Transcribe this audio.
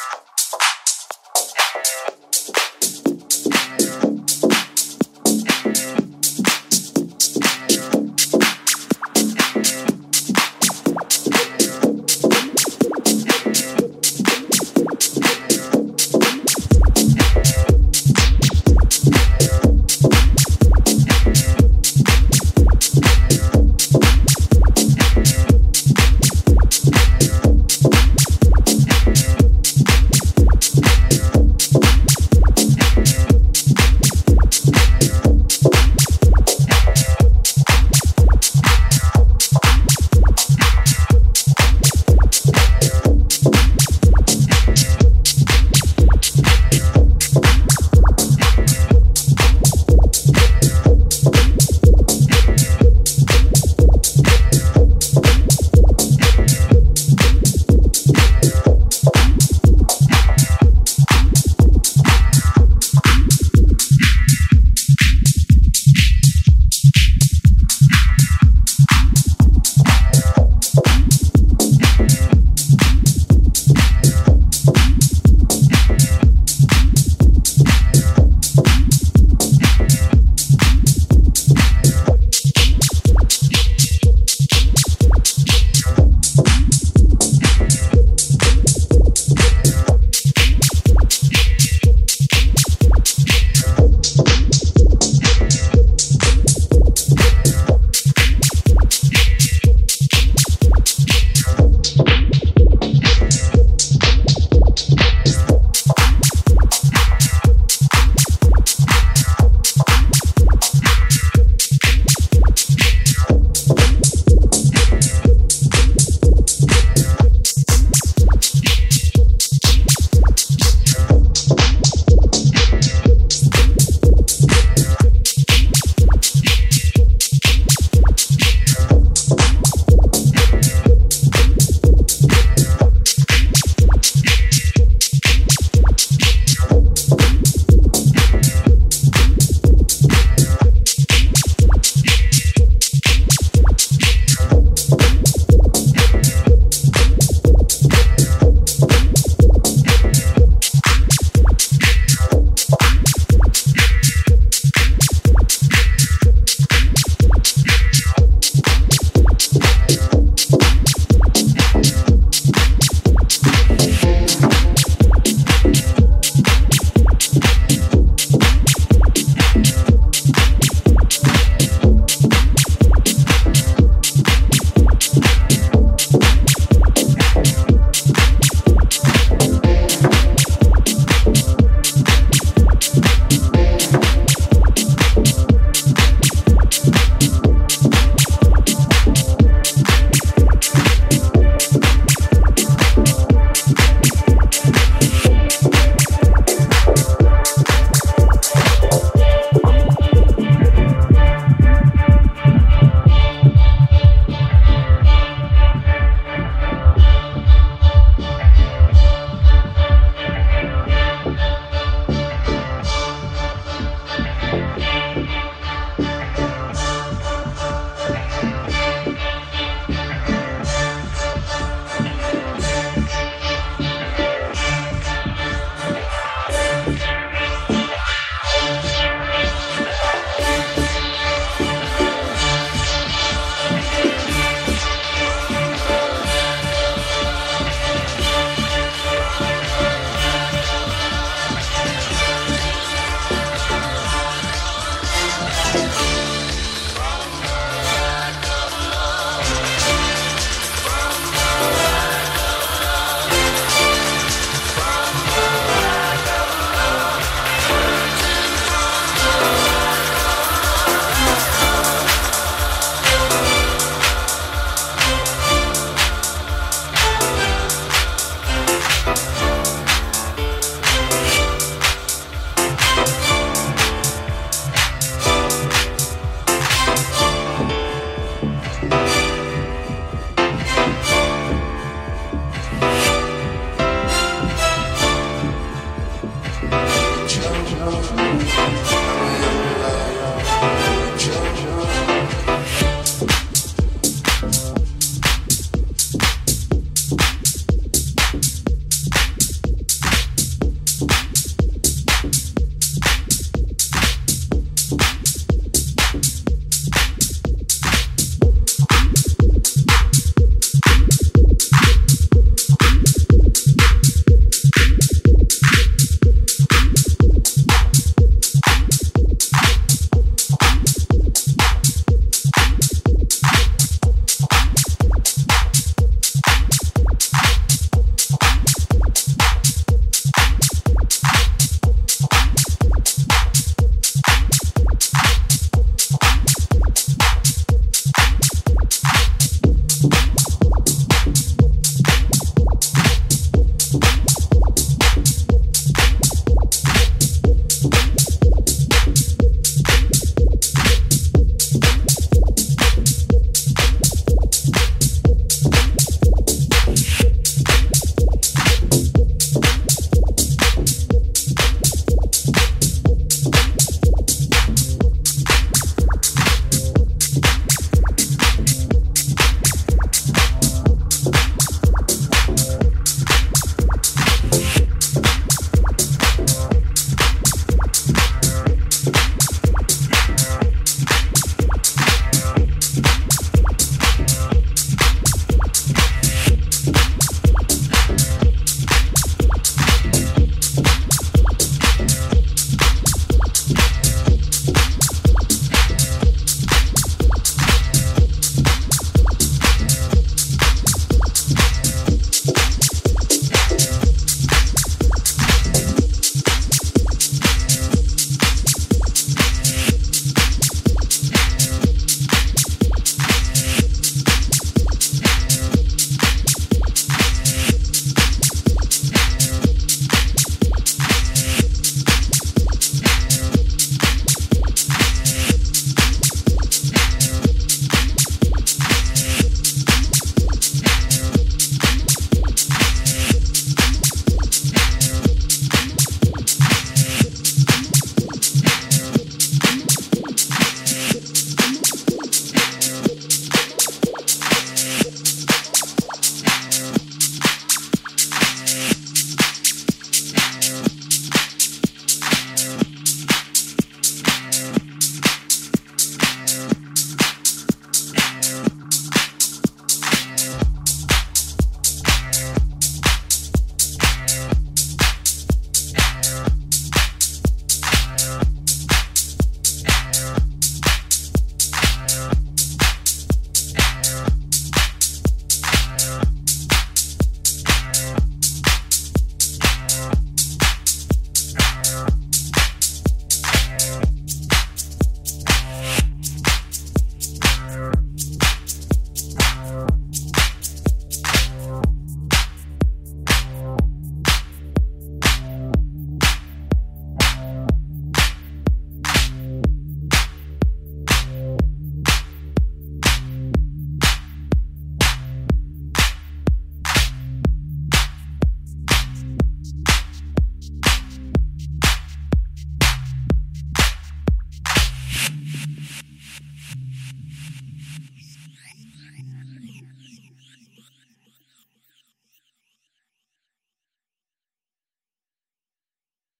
Yeah.